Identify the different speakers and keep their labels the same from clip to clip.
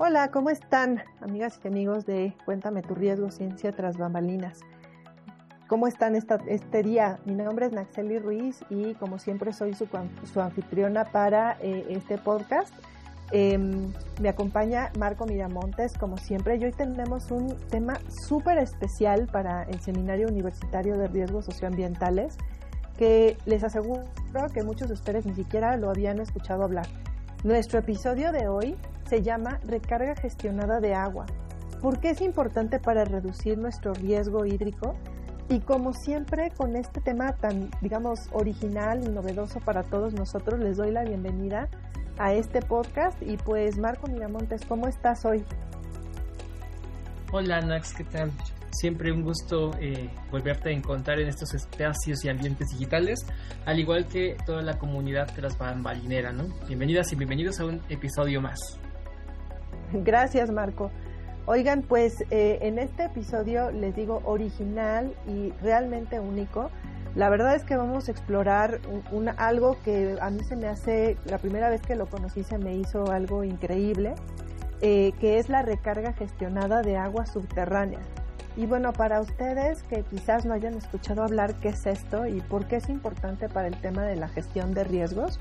Speaker 1: Hola, ¿cómo están, amigas y amigos de Cuéntame tu riesgo, ciencia tras bambalinas? ¿Cómo están este día? Mi nombre es Naxeli Ruiz y como siempre soy su, anfitriona para eh, este podcast. Em, me acompaña Marco Miramontes, como siempre, y hoy tenemos un tema súper especial para el Seminario Universitario de Riesgos Socioambientales, que les aseguro que muchos de ustedes ni siquiera lo habían escuchado hablar. Nuestro episodio de hoy se llama Recarga gestionada de agua. ¿Por qué es importante para reducir nuestro riesgo hídrico? Y como siempre, con este tema tan, digamos, original y novedoso para todos nosotros, les doy la bienvenida a este podcast. Y pues, Marco Miramontes, ¿cómo estás hoy?
Speaker 2: Hola, Nax, ¿qué tal? Siempre un gusto eh, volverte a encontrar en estos espacios y ambientes digitales, al igual que toda la comunidad transbambalinera, ¿no? Bienvenidas y bienvenidos a un episodio más.
Speaker 1: Gracias, Marco. Oigan, pues eh, en este episodio les digo original y realmente único. La verdad es que vamos a explorar algo que a mí se me hace, la primera vez que lo conocí se me hizo algo increíble, eh, que es la recarga gestionada de agua subterránea. Y bueno, para ustedes que quizás no hayan escuchado hablar qué es esto y por qué es importante para el tema de la gestión de riesgos,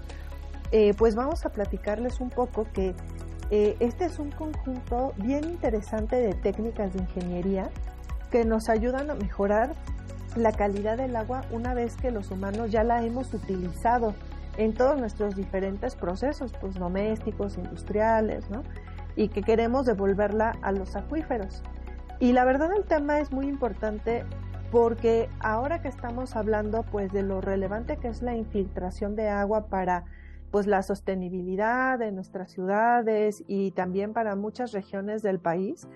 Speaker 1: eh, pues vamos a platicarles un poco que eh, este es un conjunto bien interesante de técnicas de ingeniería que nos ayudan a mejorar la calidad del agua una vez que los humanos ya la hemos utilizado en todos nuestros diferentes procesos, pues domésticos, industriales, ¿no? Y que queremos devolverla a los acuíferos. Y la verdad el tema es muy importante porque ahora que estamos hablando pues de lo relevante que es la infiltración de agua para pues la sostenibilidad de nuestras ciudades y también para muchas regiones del país,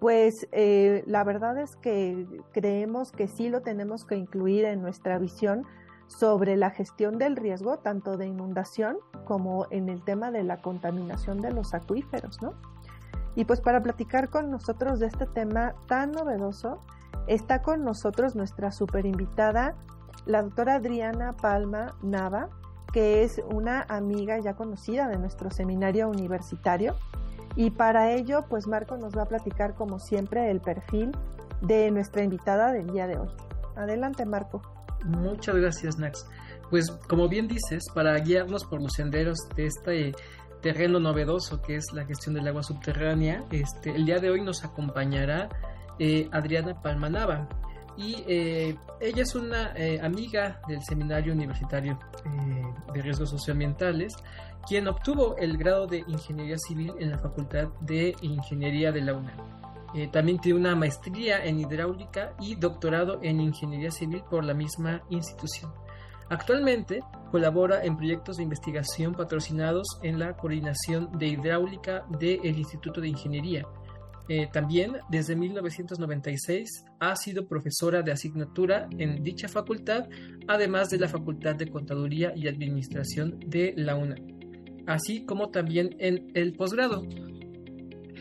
Speaker 1: pues eh, la verdad es que creemos que sí lo tenemos que incluir en nuestra visión sobre la gestión del riesgo, tanto de inundación como en el tema de la contaminación de los acuíferos, ¿no? Y pues para platicar con nosotros de este tema tan novedoso, está con nosotros nuestra super invitada, la doctora Adriana Palma Nava, que es una amiga ya conocida de nuestro seminario universitario. Y para ello, pues Marco nos va a platicar como siempre el perfil de nuestra invitada del día de hoy. Adelante, Marco.
Speaker 2: Muchas gracias, Nax. Pues como bien dices, para guiarnos por los senderos de este terreno novedoso que es la gestión del agua subterránea, este, el día de hoy nos acompañará eh, Adriana Palmanaba y eh, ella es una eh, amiga del Seminario Universitario eh, de Riesgos Socioambientales, quien obtuvo el grado de Ingeniería Civil en la Facultad de Ingeniería de la UNAM. también tiene una maestría en hidráulica y doctorado en Ingeniería Civil por la misma institución. Actualmente colabora en proyectos de investigación patrocinados en la coordinación de hidráulica del Instituto de Ingeniería, eh, también, desde 1996, ha sido profesora de asignatura en dicha facultad, además de la Facultad de Contaduría y Administración de la UNA, así como también en el posgrado.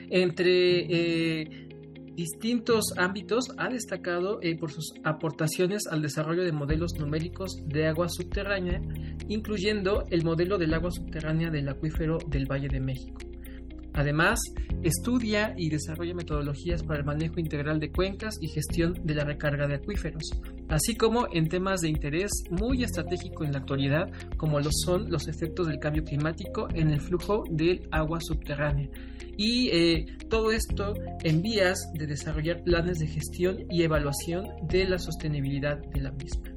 Speaker 2: Entre eh, distintos ámbitos ha destacado eh, por sus aportaciones al desarrollo de modelos numéricos de agua subterránea, incluyendo el modelo del agua subterránea del acuífero del Valle de México. Además, estudia y desarrolla metodologías para el manejo integral de cuencas y gestión de la recarga de acuíferos, así como en temas de interés muy estratégico en la actualidad, como son los efectos del cambio climático en el flujo del agua subterránea. Y eh, todo esto en vías de desarrollar planes de gestión y evaluación de la sostenibilidad de la misma.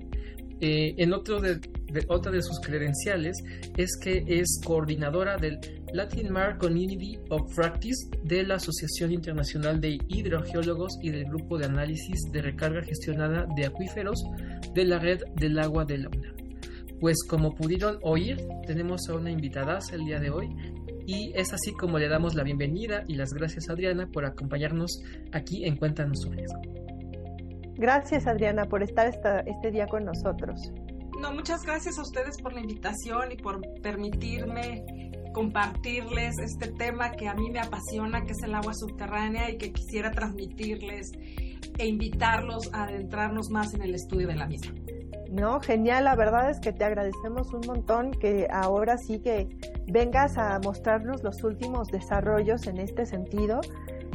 Speaker 2: Eh, en de, otra de sus credenciales es que es coordinadora del Latin Mar Community of Practice de la Asociación Internacional de Hidrogeólogos y del Grupo de Análisis de Recarga Gestionada de Acuíferos de la Red del Agua de la UNAM. Pues como pudieron oír, tenemos a una invitada el día de hoy y es así como le damos la bienvenida y las gracias a Adriana por acompañarnos aquí en Cuéntanos su riesgo.
Speaker 1: Gracias Adriana por estar este día con nosotros.
Speaker 3: No, muchas gracias a ustedes por la invitación y por permitirme compartirles este tema que a mí me apasiona, que es el agua subterránea y que quisiera transmitirles e invitarlos a adentrarnos más en el estudio de la misma.
Speaker 1: No, genial, la verdad es que te agradecemos un montón que ahora sí que vengas a mostrarnos los últimos desarrollos en este sentido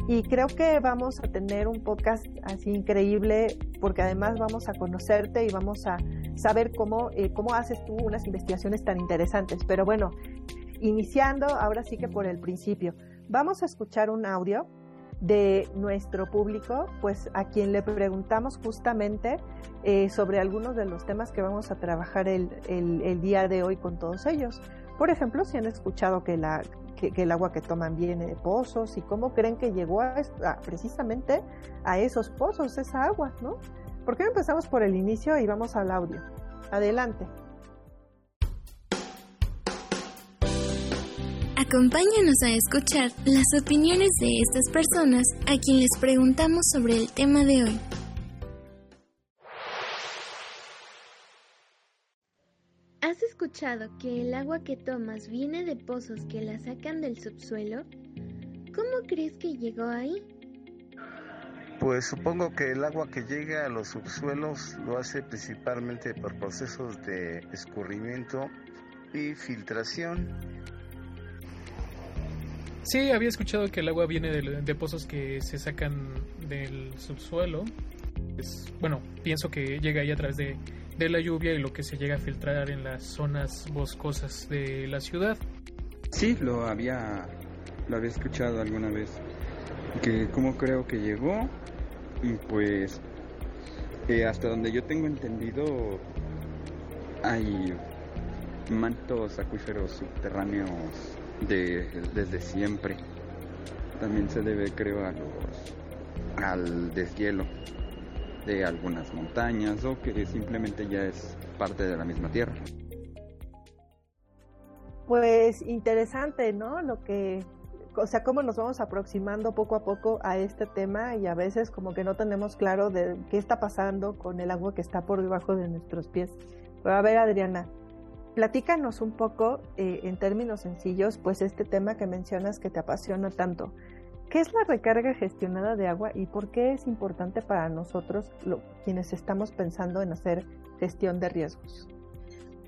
Speaker 1: y creo que vamos a tener un podcast así increíble porque además vamos a conocerte y vamos a saber cómo, eh, cómo haces tú unas investigaciones tan interesantes. Pero bueno, iniciando ahora sí que por el principio, vamos a escuchar un audio de nuestro público, pues a quien le preguntamos justamente eh, sobre algunos de los temas que vamos a trabajar el, el día de hoy con todos ellos. Por ejemplo, si han escuchado que el agua que toman viene de pozos y cómo creen que llegó a, precisamente a esos pozos, esa agua, ¿no? ¿Por qué no empezamos por el inicio y vamos al audio? Adelante.
Speaker 4: Acompáñanos a escuchar las opiniones de estas personas a quien les preguntamos sobre el tema de hoy. Escuchado que el agua que tomas viene de pozos que la sacan del subsuelo? ¿Cómo crees que llegó ahí?
Speaker 5: Pues supongo que el agua que llega a los subsuelos lo hace principalmente por procesos de escurrimiento y filtración.
Speaker 2: Sí, había escuchado que el agua viene de, pozos que se sacan del subsuelo. bueno, pienso que llega ahí a través de de la lluvia y lo que se llega a filtrar en las zonas boscosas de la ciudad.
Speaker 6: Sí, lo había, lo había escuchado alguna vez. Que cómo creo que llegó, pues eh, hasta donde yo tengo entendido hay mantos acuíferos subterráneos de, desde siempre. También se debe, creo, a los, al deshielo de algunas montañas o que simplemente ya es parte de la misma tierra.
Speaker 1: Pues interesante, ¿no? Lo que, o sea, cómo nos vamos aproximando poco a poco a este tema y a veces como que no tenemos claro de qué está pasando con el agua que está por debajo de nuestros pies. Pero a ver, Adriana, platícanos un poco eh, en términos sencillos, pues este tema que mencionas que te apasiona tanto. ¿Qué es la recarga gestionada de agua y por qué es importante para nosotros quienes estamos pensando en hacer gestión de riesgos?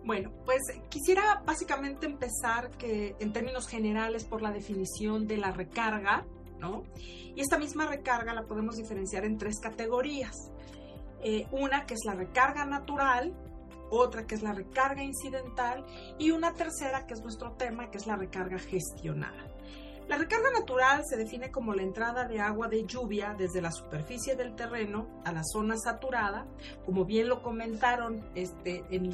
Speaker 3: Bueno, pues quisiera básicamente empezar que en términos generales por la definición de la recarga, ¿no? Y esta misma recarga la podemos diferenciar en tres categorías. Eh, una que es la recarga natural, otra que es la recarga incidental y una tercera que es nuestro tema, que es la recarga gestionada. La recarga natural se define como la entrada de agua de lluvia desde la superficie del terreno a la zona saturada, como bien lo comentaron este, en,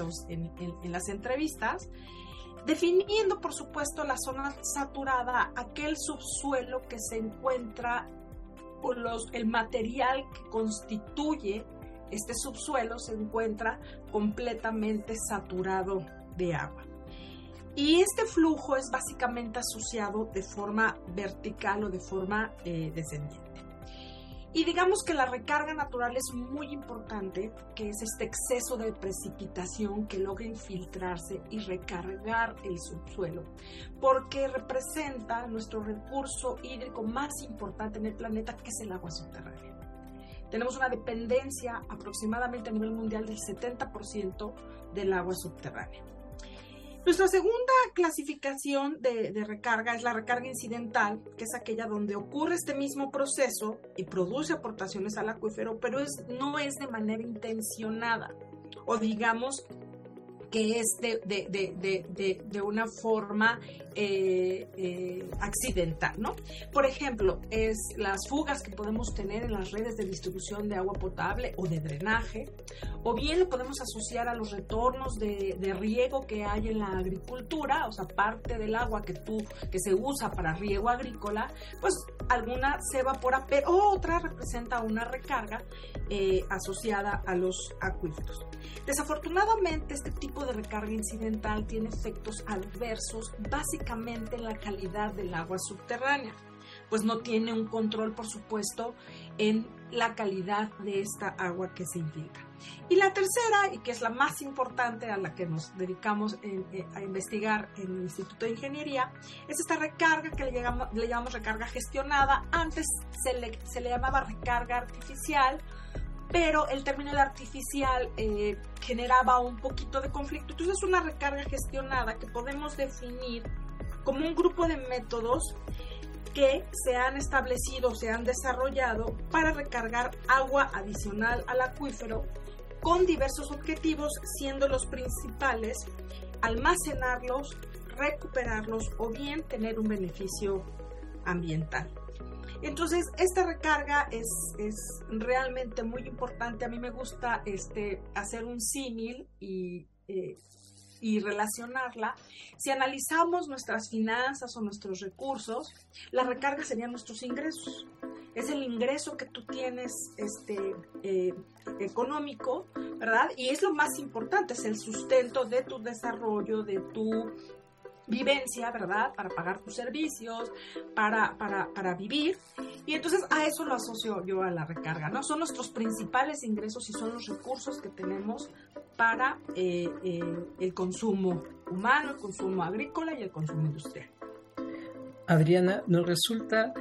Speaker 3: las entrevistas, definiendo por supuesto la zona saturada, aquel subsuelo que se encuentra, o el material que constituye este subsuelo se encuentra completamente saturado de agua. Y este flujo es básicamente asociado de forma vertical o de forma eh, descendiente. Y digamos que la recarga natural es muy importante, que es este exceso de precipitación que logra infiltrarse y recargar el subsuelo, porque representa nuestro recurso hídrico más importante en el planeta, que es el agua subterránea. Tenemos una dependencia aproximadamente a nivel mundial del 70% del agua subterránea. Nuestra segunda clasificación de, recarga es la recarga incidental, que es aquella donde ocurre este mismo proceso y produce aportaciones al acuífero, pero es, no es de manera intencionada. O digamos que es de, de, una forma eh, eh, accidental, ¿no? Por ejemplo, es las fugas que podemos tener en las redes de distribución de agua potable o de drenaje, o bien lo podemos asociar a los retornos de, riego que hay en la agricultura, o sea, parte del agua que tú, que se usa para riego agrícola, pues alguna se evapora, pero otra representa una recarga eh, asociada a los acuíferos. Desafortunadamente, este tipo de recarga incidental tiene efectos adversos básicamente en la calidad del agua subterránea, pues no tiene un control, por supuesto, en la calidad de esta agua que se infiltra. Y la tercera, y que es la más importante a la que nos dedicamos eh, a investigar en el Instituto de Ingeniería, es esta recarga que le, llamamos, recarga gestionada. Antes se le, se le llamaba recarga artificial pero el término de artificial eh, generaba un poquito de conflicto. Entonces es una recarga gestionada que podemos definir como un grupo de métodos que se han establecido, se han desarrollado para recargar agua adicional al acuífero con diversos objetivos, siendo los principales almacenarlos, recuperarlos o bien tener un beneficio ambiental. Entonces, esta recarga es, realmente muy importante. A mí me gusta este, hacer un símil y, eh, y relacionarla. Si analizamos nuestras finanzas o nuestros recursos, la recarga serían nuestros ingresos. Es el ingreso que tú tienes este, eh, económico, ¿verdad? Y es lo más importante, es el sustento de tu desarrollo, de tu vivencia, ¿verdad? Para pagar tus servicios, para, para, para, vivir. Y entonces a eso lo asocio yo a la recarga, ¿no? Son nuestros principales ingresos y son los recursos que tenemos para eh, eh, el consumo humano, el consumo agrícola y el consumo industrial.
Speaker 2: Adriana, nos resulta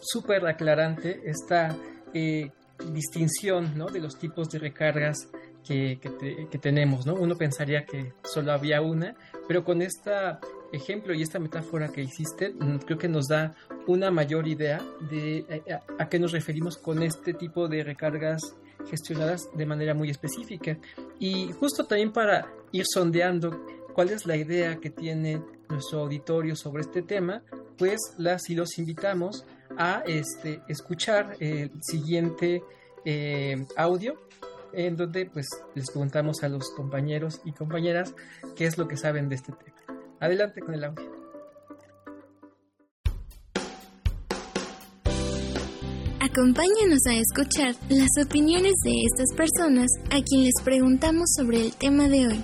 Speaker 2: súper aclarante esta eh, distinción ¿no? de los tipos de recargas que, que, que, tenemos. ¿no? Uno pensaría que solo había una, pero con esta ejemplo y esta metáfora que hiciste, mm, creo que nos da una mayor idea de eh, a, qué nos referimos con este tipo de recargas gestionadas de manera muy específica. Y justo también para ir sondeando cuál es la idea que tiene nuestro auditorio sobre este tema, pues las y los invitamos a este, escuchar el siguiente eh, audio en donde pues les preguntamos a los compañeros y compañeras qué es lo que saben de este tema. Adelante con el audio.
Speaker 4: Acompáñanos a escuchar las opiniones de estas personas a quien les preguntamos sobre el tema de hoy.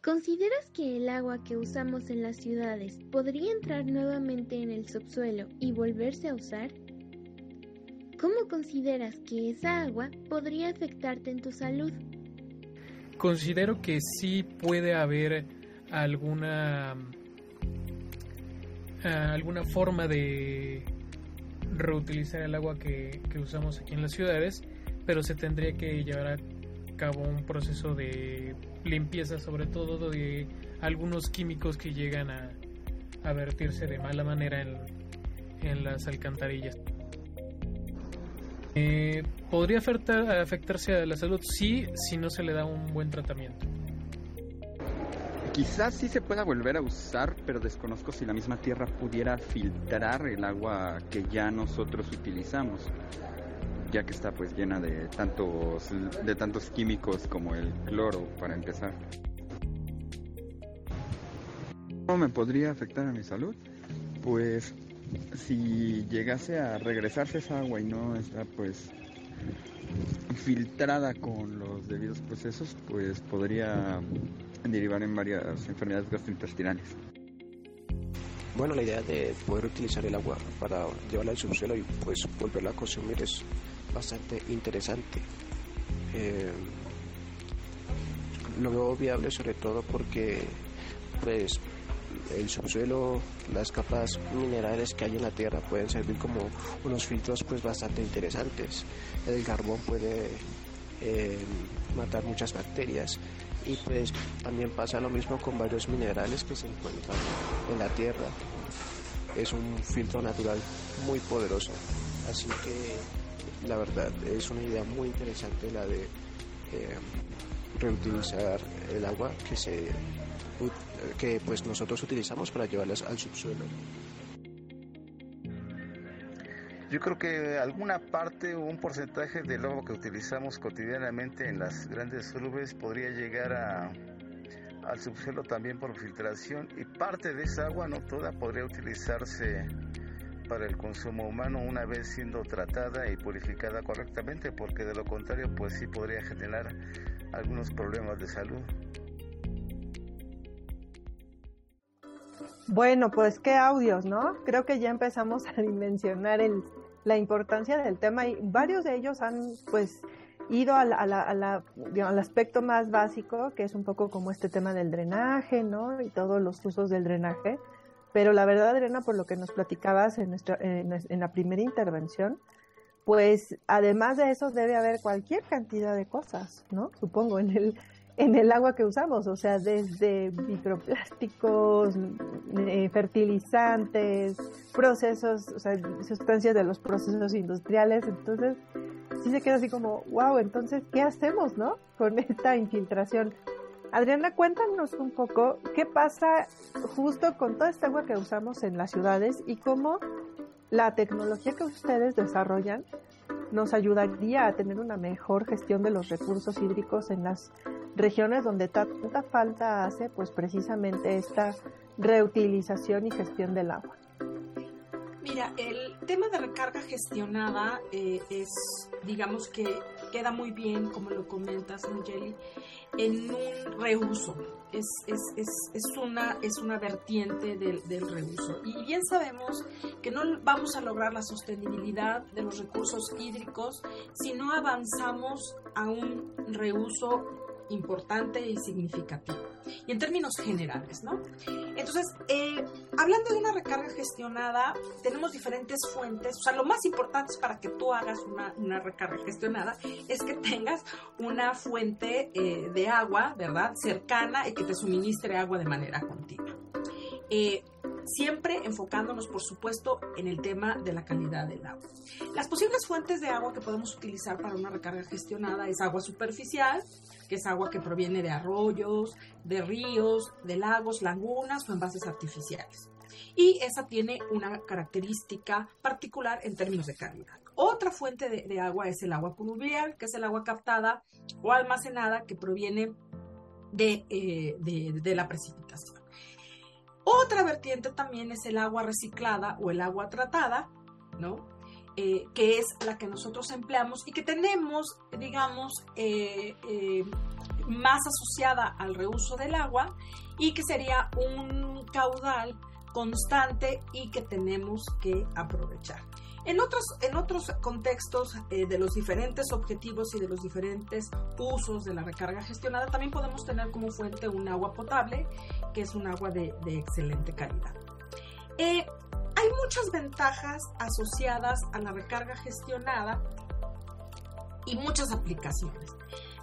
Speaker 4: ¿Consideras que el agua que usamos en las ciudades podría entrar nuevamente en el subsuelo y volverse a usar? ¿Cómo consideras que esa agua podría afectarte en tu salud?
Speaker 7: Considero que sí puede haber alguna ah, alguna forma de reutilizar el agua que, usamos aquí en las ciudades, pero se tendría que llevar a cabo un proceso de limpieza, sobre todo de algunos químicos que llegan a, a vertirse de mala manera en, en las alcantarillas. Eh, ¿Podría afectarse a la salud? Sí, si no se le da un buen tratamiento.
Speaker 6: Quizás sí se pueda volver a usar, pero desconozco si la misma tierra pudiera filtrar el agua que ya nosotros utilizamos, ya que está pues llena de tantos de tantos químicos como el cloro para empezar. ¿Cómo me podría afectar a mi salud? Pues si llegase a regresarse esa agua y no está pues filtrada con los debidos procesos, pues podría derivar en varias enfermedades gastrointestinales.
Speaker 8: Bueno, la idea de poder utilizar el agua para llevarla al subsuelo y pues volverla a consumir es bastante interesante. Eh, lo veo viable sobre todo porque pues el subsuelo, las capas minerales que hay en la tierra pueden servir como unos filtros pues bastante interesantes. El carbón puede eh, matar muchas bacterias y pues también pasa lo mismo con varios minerales que se encuentran en la tierra. Es un filtro natural muy poderoso, así que la verdad es una idea muy interesante la de eh, reutilizar el agua que se que pues nosotros utilizamos para llevarlas al subsuelo.
Speaker 5: Yo creo que alguna parte o un porcentaje del agua que utilizamos cotidianamente en las grandes urbes podría llegar a, al subsuelo también por filtración y parte de esa agua, no toda, podría utilizarse para el consumo humano una vez siendo tratada y purificada correctamente, porque de lo contrario pues sí podría generar algunos problemas de salud.
Speaker 1: Bueno, pues qué audios, ¿no? Creo que ya empezamos a dimensionar el, la importancia del tema y varios de ellos han pues ido a al aspecto más básico, que es un poco como este tema del drenaje, ¿no? Y todos los usos del drenaje. Pero la verdad, Adriana, por lo que nos platicabas en, nuestra, en la primera intervención, pues además de eso debe haber cualquier cantidad de cosas, ¿no? Supongo, en el, en el agua que usamos, o sea, desde microplásticos, eh, fertilizantes, procesos, o sea, sustancias de los procesos industriales, entonces sí se queda así como, wow, entonces, ¿qué hacemos, no? Con esta infiltración. Adriana, cuéntanos un poco qué pasa justo con toda esta agua que usamos en las ciudades y cómo la tecnología que ustedes desarrollan nos ayudaría a tener una mejor gestión de los recursos hídricos en las regiones donde tanta falta hace pues precisamente esta reutilización y gestión del agua.
Speaker 3: Mira, el tema de recarga gestionada eh, es, digamos que queda muy bien, como lo comentas, Angeli, en un reuso. Es, es, es, es, una, es una vertiente del, del, reuso. Y bien sabemos que no vamos a lograr la sostenibilidad de los recursos hídricos si no avanzamos a un reuso importante y significativo. Y en términos generales, ¿no? Entonces, eh, hablando de una recarga gestionada, tenemos diferentes fuentes. O sea, lo más importante para que tú hagas una, una recarga gestionada es que tengas una fuente eh, de agua, ¿verdad? Cercana y que te suministre agua de manera continua. Eh, siempre enfocándonos, por supuesto, en el tema de la calidad del agua. Las posibles fuentes de agua que podemos utilizar para una recarga gestionada es agua superficial, que es agua que proviene de arroyos, de ríos, de lagos, lagunas o envases artificiales. Y esa tiene una característica particular en términos de calidad. Otra fuente de, agua es el agua pluvial, que es el agua captada o almacenada que proviene de, eh, de la precipitación. Otra vertiente también es el agua reciclada o el agua tratada, ¿no? Eh, que es la que nosotros empleamos y que tenemos, digamos, eh, eh, más asociada al reuso del agua y que sería un caudal constante y que tenemos que aprovechar. En otros, en otros contextos de los diferentes objetivos y de los diferentes usos de la recarga gestionada, también podemos tener como fuente un agua potable, que es un agua de, excelente calidad. Hay muchas ventajas asociadas a la recarga gestionada y muchas aplicaciones.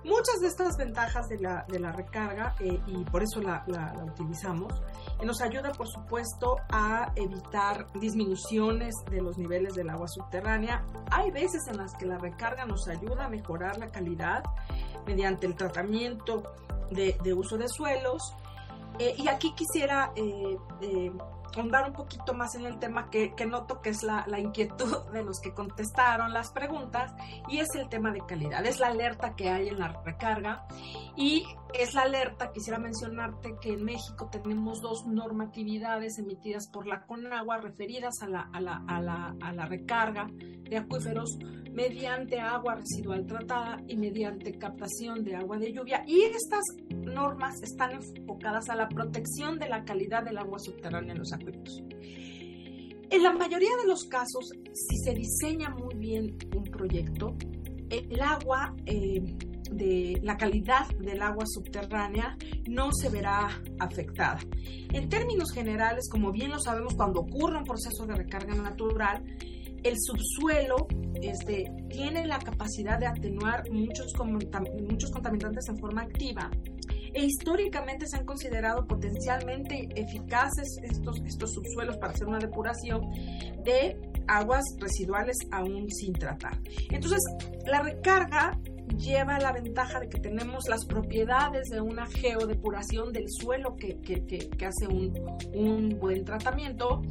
Speaker 3: Muchas de estas ventajas de la, de la recarga, eh, y por eso la, utilizamos, eh, nos ayuda, por supuesto, a evitar disminuciones de los niveles del agua subterránea. Hay veces en las que la recarga nos ayuda a mejorar la calidad mediante el tratamiento de, uso de suelos. Eh, y aquí quisiera ahondar un poquito más en el tema que, noto que es la, la, inquietud de los que contestaron las preguntas y es el tema de calidad, es la alerta que hay en la recarga y es la alerta, quisiera mencionarte que en México tenemos dos normatividades emitidas por la CONAGUA referidas a la, a la, a la, a la recarga de acuíferos mediante agua residual tratada y mediante captación de agua de lluvia. Y estas normas están enfocadas a la protección de la calidad del agua subterránea en los En la mayoría de los casos, si se diseña muy bien un proyecto, el agua, eh, de la calidad del agua subterránea no se verá afectada. En términos generales, como bien lo sabemos, cuando ocurre un proceso de recarga natural, el subsuelo este, tiene la capacidad de atenuar muchos, muchos contaminantes en forma activa e históricamente se han considerado potencialmente eficaces estos, estos subsuelos para hacer una depuración de aguas residuales aún sin tratar. Entonces, la recarga lleva la ventaja de que tenemos las propiedades de una geodepuración del suelo que, que, que, hace un, un, buen tratamiento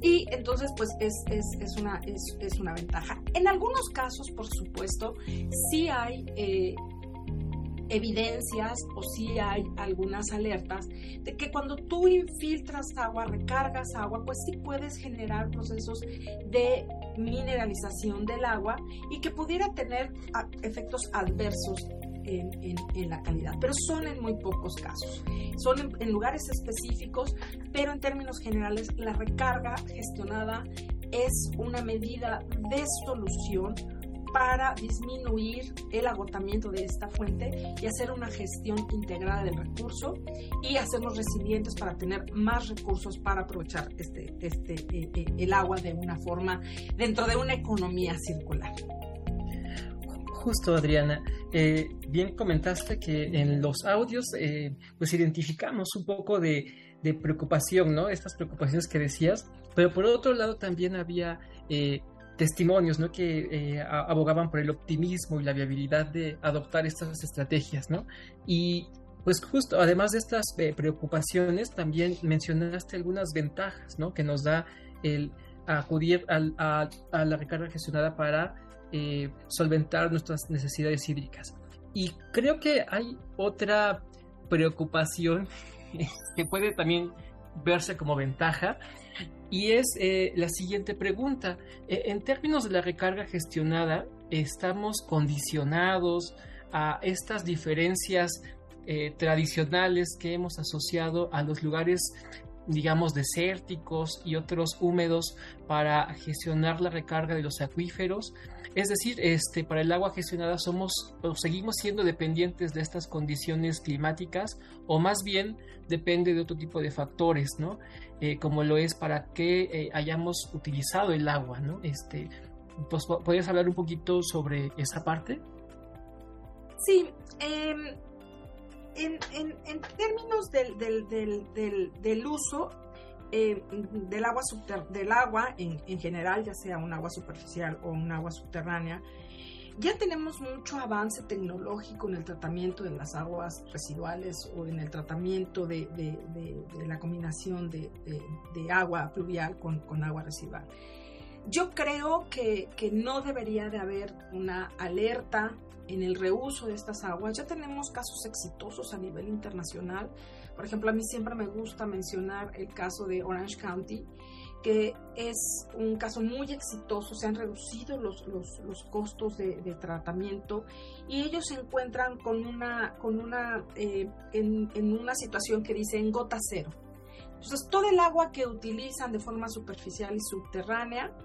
Speaker 3: y entonces pues es, es, es una, es, es, una ventaja. En algunos casos, por supuesto, sí hay... Eh, evidencias o sí hay algunas alertas de que cuando tú infiltras agua, recargas agua, pues sí puedes generar procesos de mineralización del agua y que pudiera tener efectos adversos en, la calidad, pero son en muy pocos casos. Son en, lugares específicos, pero en términos generales la recarga gestionada es una medida de solución para disminuir el agotamiento de esta fuente y hacer una gestión integrada del recurso y hacernos resilientes para tener más recursos para aprovechar este, este, eh, eh, el agua de una forma dentro de una economía circular
Speaker 2: justo, Adriana. Eh, bien comentaste que en los audios eh, pues identificamos un poco de, preocupación, ¿no? Estas preocupaciones que decías, pero por otro lado también había eh, testimonios, ¿no? Que abogaban por el optimismo y la viabilidad de adoptar estas estrategias, ¿no? Y pues justo, además de estas preocupaciones, también mencionaste algunas ventajas, ¿no? Que nos da el acudir a la recarga gestionada para eh, solventar nuestras necesidades hídricas. Y creo que hay otra preocupación que puede también verse como ventaja y es eh, la siguiente pregunta. Eh, en términos de la recarga gestionada, estamos condicionados a estas diferencias tradicionales que hemos asociado a los lugares digamos, desérticos y otros húmedos para gestionar la recarga de los acuíferos. Es decir, este, para el agua gestionada somos o seguimos siendo dependientes de estas condiciones climáticas o más bien depende de otro tipo de factores, ¿no? Eh, como lo es para que eh, hayamos utilizado el agua, ¿no? Este, pues, ¿Podrías hablar un poquito sobre esa parte?
Speaker 3: Sí, em, en, términos del, uso eh, del agua, del agua en, en, general, ya sea un agua superficial o un agua subterránea, ya tenemos mucho avance tecnológico en el tratamiento de las aguas residuales o en el tratamiento de, la combinación de, agua pluvial con, con, agua residual. Yo creo que, que no debería de haber una alerta en el reuso de estas aguas. Ya tenemos casos exitosos a nivel internacional. Por ejemplo, a mí siempre me gusta mencionar el caso de Orange County, que es un caso muy exitoso, se han reducido los, los, costos de, tratamiento y ellos se encuentran con una, con una, eh, en, una situación que dice en gota cero. Entonces, todo el agua que utilizan de forma superficial y subterránea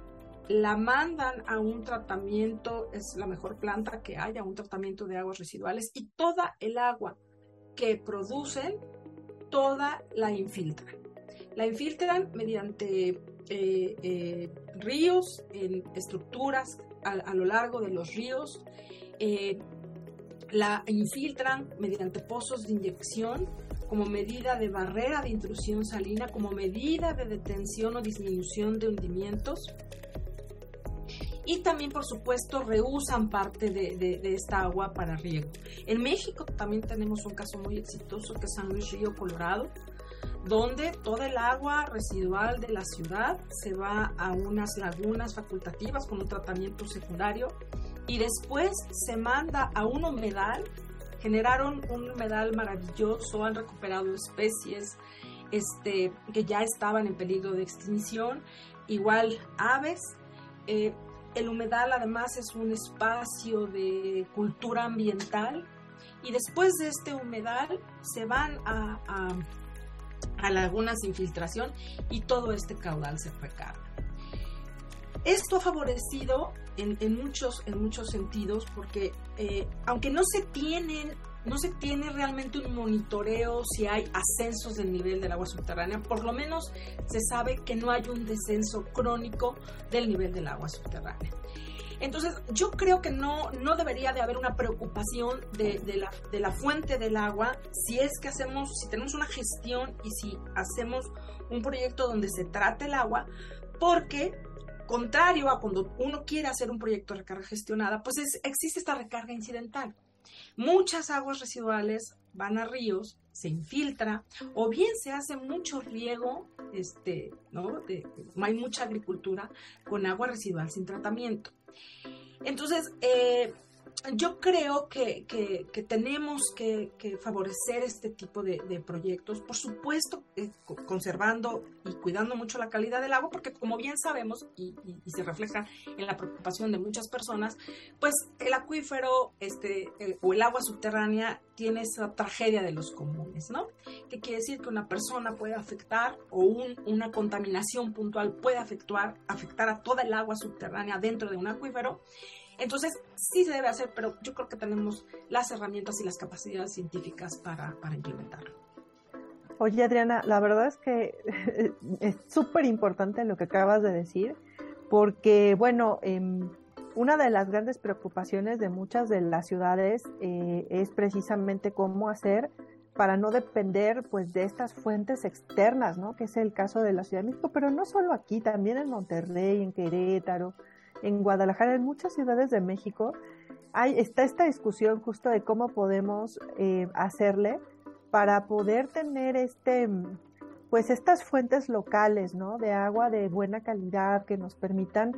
Speaker 3: la mandan a un tratamiento, es la mejor planta que haya, un tratamiento de aguas residuales y toda el agua que producen, toda la infiltran. La infiltran mediante eh, eh, ríos, en estructuras a, lo largo de los ríos, eh, la infiltran mediante pozos de inyección como medida de barrera de intrusión salina, como medida de detención o disminución de hundimientos y también, por supuesto, reusan parte de, esta agua para riego. En México también tenemos un caso muy exitoso que es San Luis Río Colorado, donde toda el agua residual de la ciudad se va a unas lagunas facultativas con un tratamiento secundario y después se manda a un humedal. Generaron un humedal maravilloso, han recuperado especies este, que ya estaban en peligro de extinción, igual aves. Eh, el humedal además es un espacio de cultura ambiental y después de este humedal se van a, a, lagunas de infiltración y todo este caudal se recarga. Esto ha favorecido en, muchos, en muchos sentidos porque eh, aunque no se no se tiene realmente un monitoreo si hay ascensos del nivel del agua subterránea, por lo menos se sabe que no hay un descenso crónico del nivel del agua subterránea. Entonces, yo creo que no, no debería de haber una preocupación de, la, de la fuente del agua si es que hacemos, si tenemos una gestión y si hacemos un proyecto donde se trate el agua, porque contrario a cuando uno quiere hacer un proyecto de recarga gestionada, pues existe esta recarga incidental. Muchas aguas residuales van a ríos, se infiltra, o bien se hace mucho riego, este, ¿no? hay mucha agricultura con agua residual sin tratamiento. Entonces, eh, yo creo que, que, tenemos que, favorecer este tipo de, proyectos, por supuesto, eh, conservando y cuidando mucho la calidad del agua, porque como bien sabemos, y, se refleja en la preocupación de muchas personas, pues el acuífero este, o el agua subterránea tiene esa tragedia de los comunes, ¿no? Que quiere decir que una persona puede afectar o una contaminación puntual puede afectar, afectar a toda el agua subterránea dentro de un acuífero entonces, sí se debe hacer, pero yo creo que tenemos las herramientas y las capacidades científicas para, implementarlo.
Speaker 1: Oye, Adriana, la verdad es que es súper importante lo que acabas de decir, porque, bueno, em, una de las grandes preocupaciones de muchas de las ciudades eh, es precisamente cómo hacer para no depender pues de estas fuentes externas, ¿no? Que es el caso de la Ciudad de México, pero no solo aquí, también en Monterrey, en Querétaro, en Guadalajara, en muchas ciudades de México, hay, está esta discusión justo de cómo podemos eh, hacerle para poder tener este, pues estas fuentes locales, ¿no? De agua de buena calidad que nos permitan,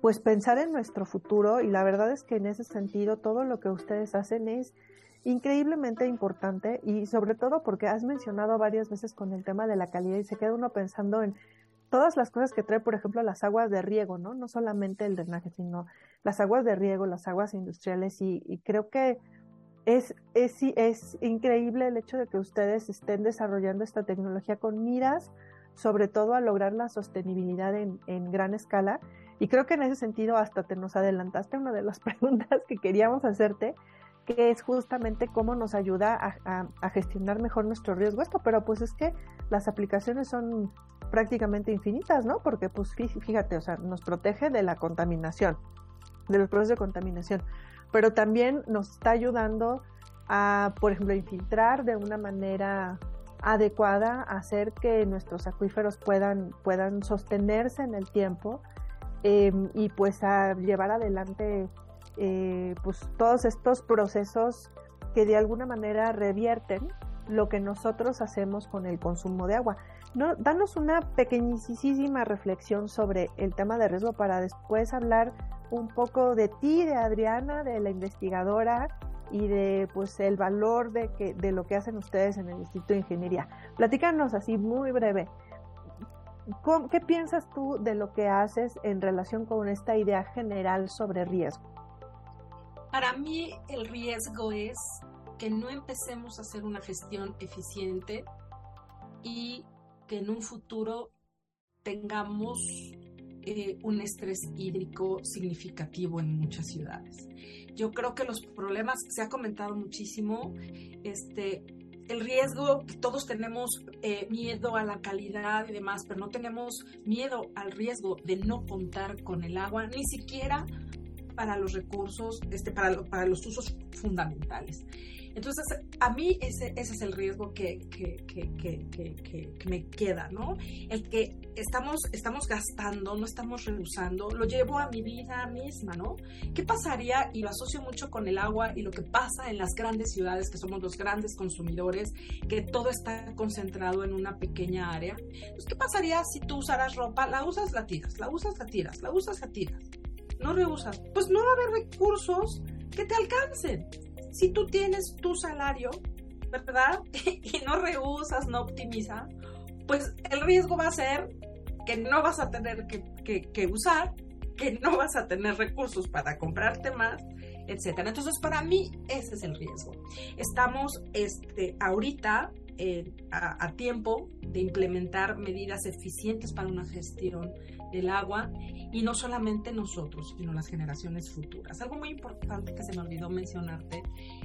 Speaker 1: pues pensar en nuestro futuro y la verdad es que en ese sentido todo lo que ustedes hacen es increíblemente importante y sobre todo porque has mencionado varias veces con el tema de la calidad y se queda uno pensando en todas las cosas que trae, por ejemplo, las aguas de riego, ¿no? No solamente el drenaje, sino las aguas de riego, las aguas industriales y, creo que es, es, es increíble el hecho de que ustedes estén desarrollando esta tecnología con miras, sobre todo a lograr la sostenibilidad en, en gran escala. Y creo que en ese sentido hasta te nos adelantaste una de las preguntas que queríamos hacerte, que es justamente cómo nos ayuda a, a, gestionar mejor nuestro riesgo esto, pero pues es que las aplicaciones son prácticamente infinitas, ¿no? Porque pues fíjate, o sea, nos protege de la contaminación, de los procesos de contaminación, pero también nos está ayudando a, por ejemplo, infiltrar de una manera adecuada, hacer que nuestros acuíferos puedan, puedan sostenerse en el tiempo em, y pues a llevar adelante eh, pues todos estos procesos que de alguna manera revierten lo que nosotros hacemos con el consumo de agua. No, danos una pequeñísima reflexión sobre el tema de riesgo para después hablar un poco de ti, de Adriana, de la investigadora y de pues el valor de que de lo que hacen ustedes en el Instituto de Ingeniería. Platícanos así muy breve. ¿Qué piensas tú de lo que haces en relación con esta idea general sobre riesgo?
Speaker 3: Para mí el riesgo es que no empecemos a hacer una gestión eficiente y que en un futuro tengamos eh, un estrés hídrico significativo en muchas ciudades. Yo creo que los problemas, se ha comentado muchísimo, este, el riesgo, todos tenemos eh, miedo a la calidad y demás, pero no tenemos miedo al riesgo de no contar con el agua, ni siquiera para los recursos, este, para, para los usos fundamentales. Entonces, a mí ese, ese es el riesgo que, que, que, que, me queda, ¿no? El que estamos, estamos gastando, no estamos reusando, lo llevo a mi vida misma, ¿no? ¿Qué pasaría? Y lo asocio mucho con el agua y lo que pasa en las grandes ciudades, que somos los grandes consumidores, que todo está concentrado en una pequeña área. Pues, ¿qué pasaría si tú usaras ropa? La usas, la tiras, la usas, la tiras, la usas, la tiras. No reusas. Pues no va a haber recursos que te alcancen si tú tienes tu salario, ¿verdad? y no reusas, no optimizas, pues el riesgo va a ser que no vas a tener que, usar, que no vas a tener recursos para comprarte más, etcétera. Entonces, para mí, ese es el riesgo. Estamos este, ahorita eh, a, tiempo de implementar medidas eficientes para una gestión del agua y no solamente nosotros, sino las generaciones futuras. Algo muy importante que se me olvidó mencionarte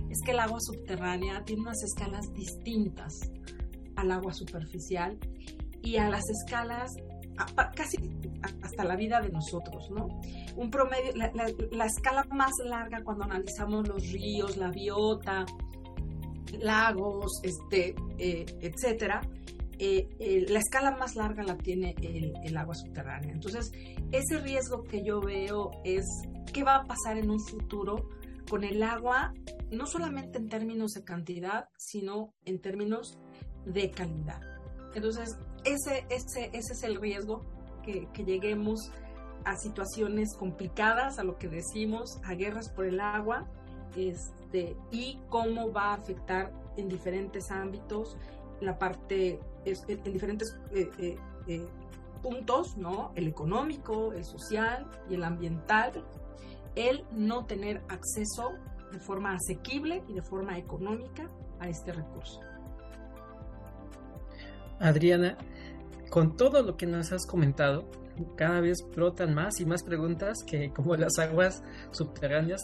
Speaker 3: es que el agua subterránea tiene unas escalas distintas al agua superficial y a las escalas casi hasta la vida de nosotros, ¿no? Un promedio, la, escala más larga cuando analizamos los ríos, la biota, lagos, este, eh, etcétera, eh, eh, la escala más larga la tiene el, agua subterránea. Entonces, ese riesgo que yo veo es qué va a pasar en un futuro con el agua, no solamente en términos de cantidad, sino en términos de calidad. Entonces, ese, ese, ese es el riesgo, que lleguemos a situaciones complicadas, a lo que decimos, a guerras por el agua, este, y cómo va a afectar en diferentes ámbitos la parte, en diferentes eh, eh, puntos, ¿no? El económico, el social y el ambiental, el no tener acceso de forma asequible y de forma económica a este recurso.
Speaker 2: Adriana, con todo lo que nos has comentado, cada vez brotan más y más preguntas que, como las aguas subterráneas,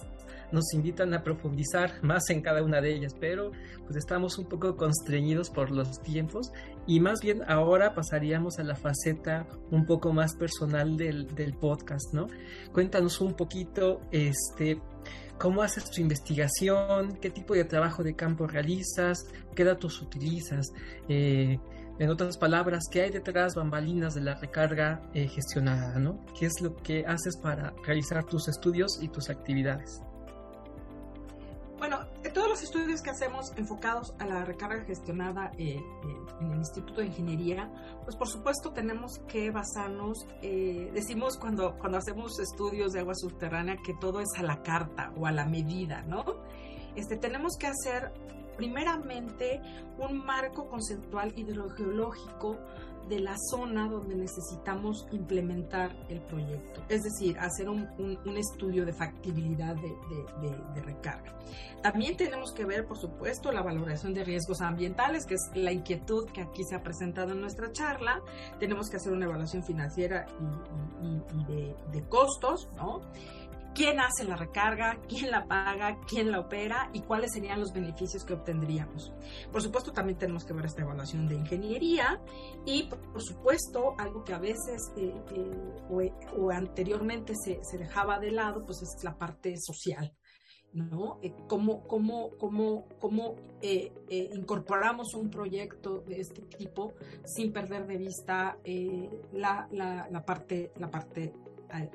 Speaker 2: nos invitan a profundizar más en cada una de ellas, pero pues estamos un poco constreñidos por los tiempos y más bien ahora pasaríamos a la faceta un poco más personal del, del podcast, ¿no? Cuéntanos un poquito, este, cómo haces tu investigación, qué tipo de trabajo de campo realizas, qué datos utilizas. Eh, en otras palabras, ¿qué hay detrás bambalinas de la recarga eh, gestionada? ¿no? ¿Qué es lo que haces para realizar tus estudios y tus actividades?
Speaker 3: Bueno, todos los estudios que hacemos enfocados a la recarga gestionada eh, eh, en el Instituto de Ingeniería, pues por supuesto tenemos que basarnos, decimos cuando, cuando hacemos estudios de agua subterránea que todo es a la carta o a la medida, ¿no? Este, tenemos que hacer primeramente un marco conceptual hidrogeológico de la zona donde necesitamos implementar el proyecto, es decir, hacer un, estudio de factibilidad de, recarga. También tenemos que ver, por supuesto, la valoración de riesgos ambientales, que es la inquietud que aquí se ha presentado en nuestra charla. Tenemos que hacer una evaluación financiera y, y de, costos, ¿no? Quién hace la recarga, quién la paga, quién la opera y cuáles serían los beneficios que obtendríamos. Por supuesto, también tenemos que ver esta evaluación de ingeniería y, por supuesto, algo que a veces eh, eh, o, anteriormente se, dejaba de lado, pues es la parte social. ¿no? Eh, cómo, cómo, cómo, cómo incorporamos un proyecto de este tipo sin perder de vista la, la, la, parte, la parte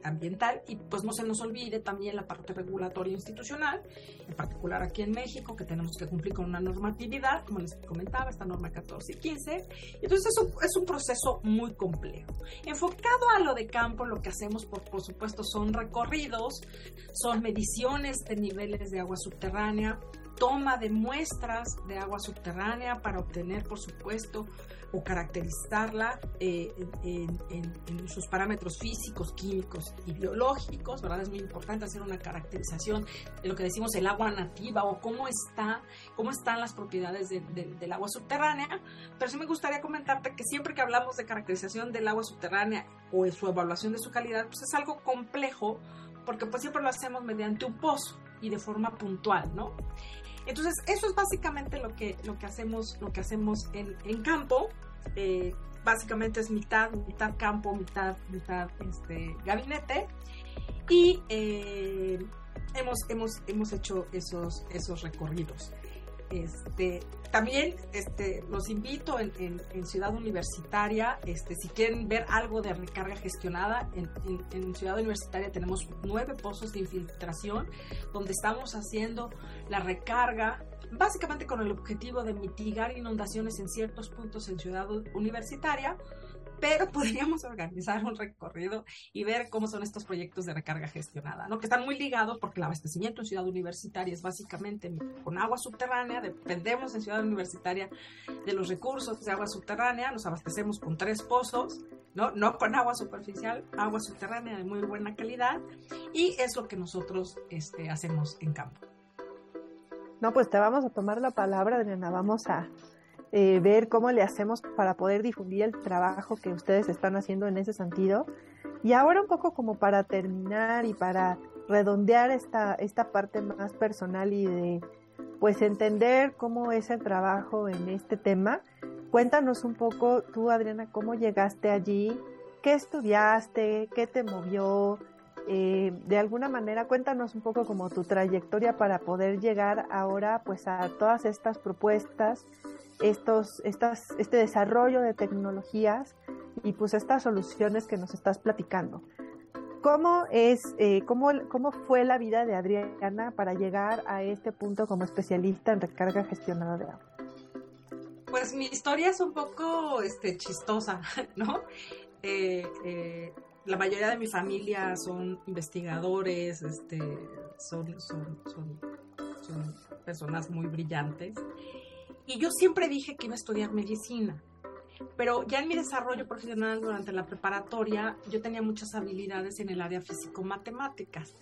Speaker 3: ambiental y pues no se nos olvide también la parte regulatoria institucional, en particular aquí en México, que tenemos que cumplir con una normatividad, como les comentaba, esta norma 14 y 15. Entonces es un, es un proceso muy complejo. Enfocado a lo de campo, lo que hacemos, por, por supuesto, son recorridos, son mediciones de niveles de agua subterránea, toma de muestras de agua subterránea para obtener, por supuesto, o caracterizarla eh, en, sus parámetros físicos, químicos y biológicos, ¿verdad? Es muy importante hacer una caracterización de lo que decimos el agua nativa o cómo está, cómo están las propiedades del agua subterránea. Pero sí me gustaría comentarte que siempre que hablamos de caracterización del agua subterránea o de su evaluación de su calidad, pues es algo complejo porque pues siempre lo hacemos mediante un pozo y de forma puntual, ¿no? Entonces, eso es básicamente lo que, lo que hacemos, lo que hacemos en, en campo. Eh, básicamente es mitad, mitad campo, mitad, mitad este, gabinete. Y eh, hemos, hemos, hemos hecho esos, esos recorridos. Este, también este, los invito en, Ciudad Universitaria, este, si quieren ver algo de recarga gestionada, en, en, Ciudad Universitaria tenemos nueve pozos de infiltración donde estamos haciendo la recarga básicamente con el objetivo de mitigar inundaciones en ciertos puntos en Ciudad Universitaria pero podríamos organizar un recorrido y ver cómo son estos proyectos de recarga gestionada, ¿no? que están muy ligados porque el abastecimiento en Ciudad Universitaria es básicamente con agua subterránea, dependemos en Ciudad Universitaria de los recursos de agua subterránea, nos abastecemos con tres pozos, ¿no? no con agua superficial, agua subterránea de muy buena calidad y es lo que nosotros este, hacemos en campo.
Speaker 1: No, pues te vamos a tomar la palabra, Adriana, vamos a eh, ver cómo le hacemos para poder difundir el trabajo que ustedes están haciendo en ese sentido. Y ahora un poco como para terminar y para redondear esta, esta parte más personal y de pues entender cómo es el trabajo en este tema. Cuéntanos un poco tú, Adriana, cómo llegaste allí, qué estudiaste, qué te movió, eh, de alguna manera cuéntanos un poco como tu trayectoria para poder llegar ahora pues a todas estas propuestas estos, estas, este desarrollo de tecnologías y pues estas soluciones que nos estás platicando. ¿Cómo, es, eh, cómo, ¿Cómo fue la vida de Adriana para llegar a este punto como especialista en recarga gestionada de agua?
Speaker 3: Pues mi historia es un poco este, chistosa, ¿no? Eh, eh, la mayoría de mi familia son investigadores, este, son, son, son son personas muy brillantes. Y yo siempre dije que iba a estudiar medicina, pero ya en mi desarrollo profesional durante la preparatoria yo tenía muchas habilidades en el área físico-matemáticas.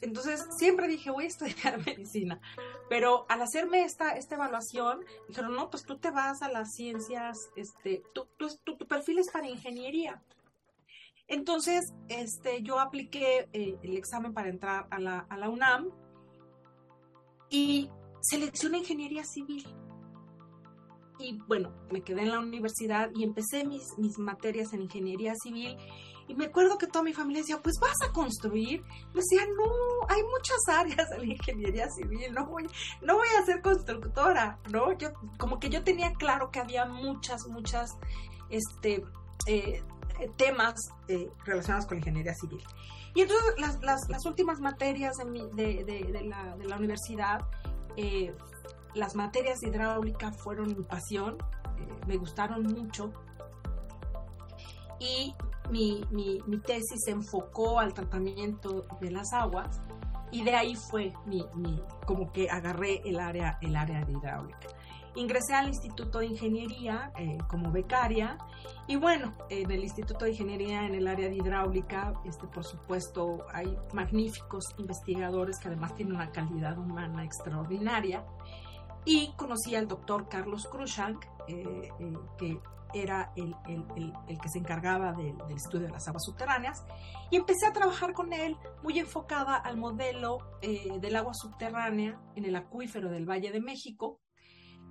Speaker 3: Entonces siempre dije, voy a estudiar medicina, pero al hacerme esta, esta evaluación, dijeron, no, pues tú te vas a las ciencias, este, tu, tu, perfil es para ingeniería. Entonces, este, yo apliqué eh, el examen para entrar a la, a la UNAM y seleccioné ingeniería civil. Y bueno, me quedé en la universidad y empecé mis, mis materias en ingeniería civil y me acuerdo que toda mi familia decía, pues vas a construir. Yo decía, no, hay muchas áreas de la ingeniería civil, no voy, no voy a ser constructora, ¿no? Yo, como que yo tenía claro que había muchas, muchas, este, eh, temas eh, relacionados con la ingeniería civil. Y entonces las, las, las últimas materias de, mi, de, de, la, de, la, universidad, eh, las materias de hidráulica fueron mi pasión, me gustaron mucho. Y mi, mi, mi, tesis se enfocó al tratamiento de las aguas y de ahí fue mi, como que agarré el área, el área de hidráulica. Ingresé al Instituto de Ingeniería eh, como becaria y bueno, en el Instituto de Ingeniería en el área de hidráulica, este, por supuesto, hay magníficos investigadores que además tienen una calidad humana extraordinaria y conocí al doctor Carlos Krushank, eh, eh, que era el, que se encargaba del estudio de las aguas subterráneas, y empecé a trabajar con él muy enfocada al modelo eh, del agua subterránea en el acuífero del Valle de México,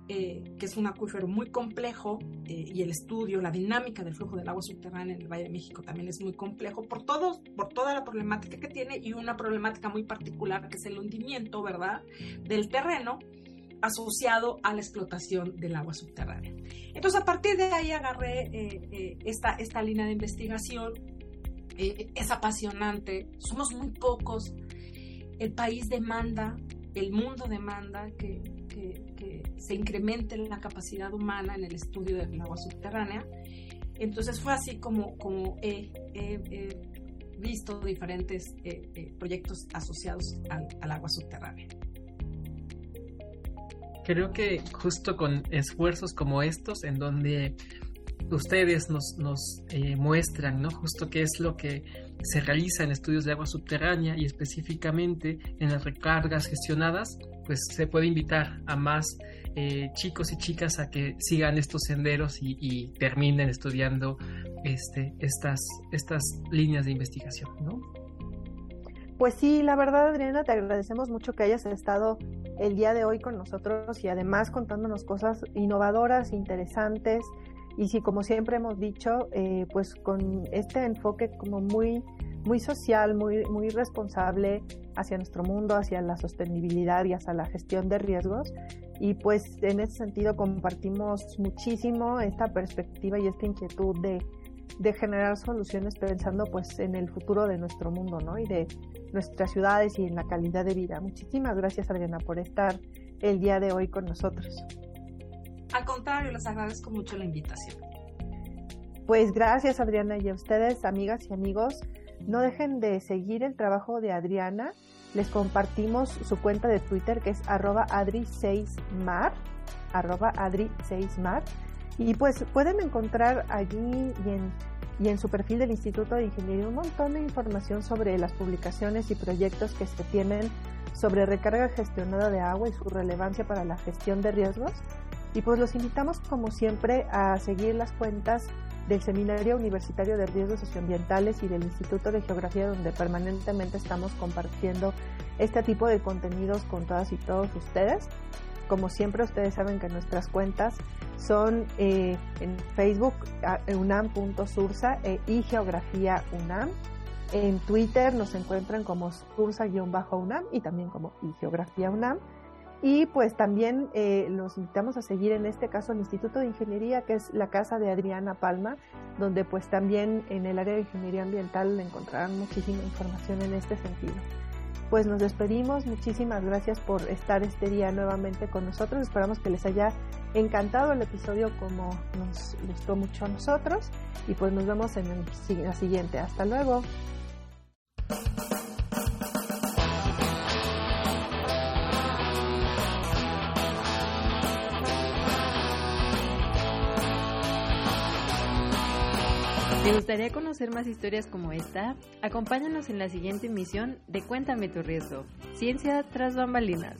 Speaker 3: eh, que es un acuífero muy complejo, eh, y el estudio, la dinámica del flujo del agua subterránea en el Valle de México también es muy complejo por, todo, por toda la problemática que tiene y una problemática muy particular que es el hundimiento, ¿verdad?, del terreno asociado a la explotación del agua subterránea. Entonces, a partir de ahí agarré eh, eh, esta, esta línea de investigación. Eh, es apasionante, somos muy pocos, el país demanda, el mundo demanda que, se incremente la capacidad humana en el estudio del agua subterránea. Entonces fue así como, he, visto diferentes proyectos asociados al agua subterránea
Speaker 2: creo que justo con esfuerzos como estos, en donde ustedes nos, eh, muestran, ¿no? Justo qué es lo que se realiza en estudios de agua subterránea y específicamente en las recargas gestionadas, pues se puede invitar a más eh, chicos y chicas a que sigan estos senderos y, terminen estudiando este, estas, estas líneas de investigación, ¿no?
Speaker 1: Pues sí, la verdad, Adriana, te agradecemos mucho que hayas estado el día de hoy con nosotros y además contándonos cosas innovadoras, interesantes y sí, como siempre hemos dicho, eh, pues con este enfoque como muy, muy social, muy, muy responsable hacia nuestro mundo, hacia la sostenibilidad y hacia la gestión de riesgos. Y pues en ese sentido compartimos muchísimo esta perspectiva y esta inquietud de, de generar soluciones pensando pues en el futuro de nuestro mundo, ¿no? Y de nuestras ciudades y en la calidad de vida. Muchísimas gracias, Adriana, por estar el día de hoy con nosotros.
Speaker 3: Al contrario, les agradezco mucho la invitación.
Speaker 1: Pues gracias, Adriana, y a ustedes, amigas y amigos, no dejen de seguir el trabajo de Adriana. Les compartimos su cuenta de Twitter que es arroba adri6mar, arroba adri6mar. Y pues pueden encontrar allí y en y en su perfil del Instituto de Ingeniería un montón de información sobre las publicaciones y proyectos que se tienen sobre recarga gestionada de agua y su relevancia para la gestión de riesgos. Y pues los invitamos como siempre a seguir las cuentas del Seminario Universitario de Riesgos Socioambientales y del Instituto de Geografía donde permanentemente estamos compartiendo este tipo de contenidos con todas y todos ustedes. Como siempre, ustedes saben que nuestras cuentas son eh, en Facebook unam.sursa e, y Geografía UNAM. En Twitter nos encuentran como sursa-unam y también como Geografía UNAM. Y pues también eh, los invitamos a seguir en este caso el Instituto de Ingeniería, que es la casa de Adriana Palma, donde pues también en el área de ingeniería ambiental encontrarán muchísima información en este sentido pues nos despedimos. Muchísimas gracias por estar este día nuevamente con nosotros. Esperamos que les haya encantado el episodio como nos gustó mucho a nosotros. Y pues nos vemos en el, la siguiente. Hasta luego.
Speaker 9: ¿Te gustaría conocer más historias como esta? Acompáñanos en la siguiente emisión de Cuéntame tu riesgo. Ciencia tras bambalinas.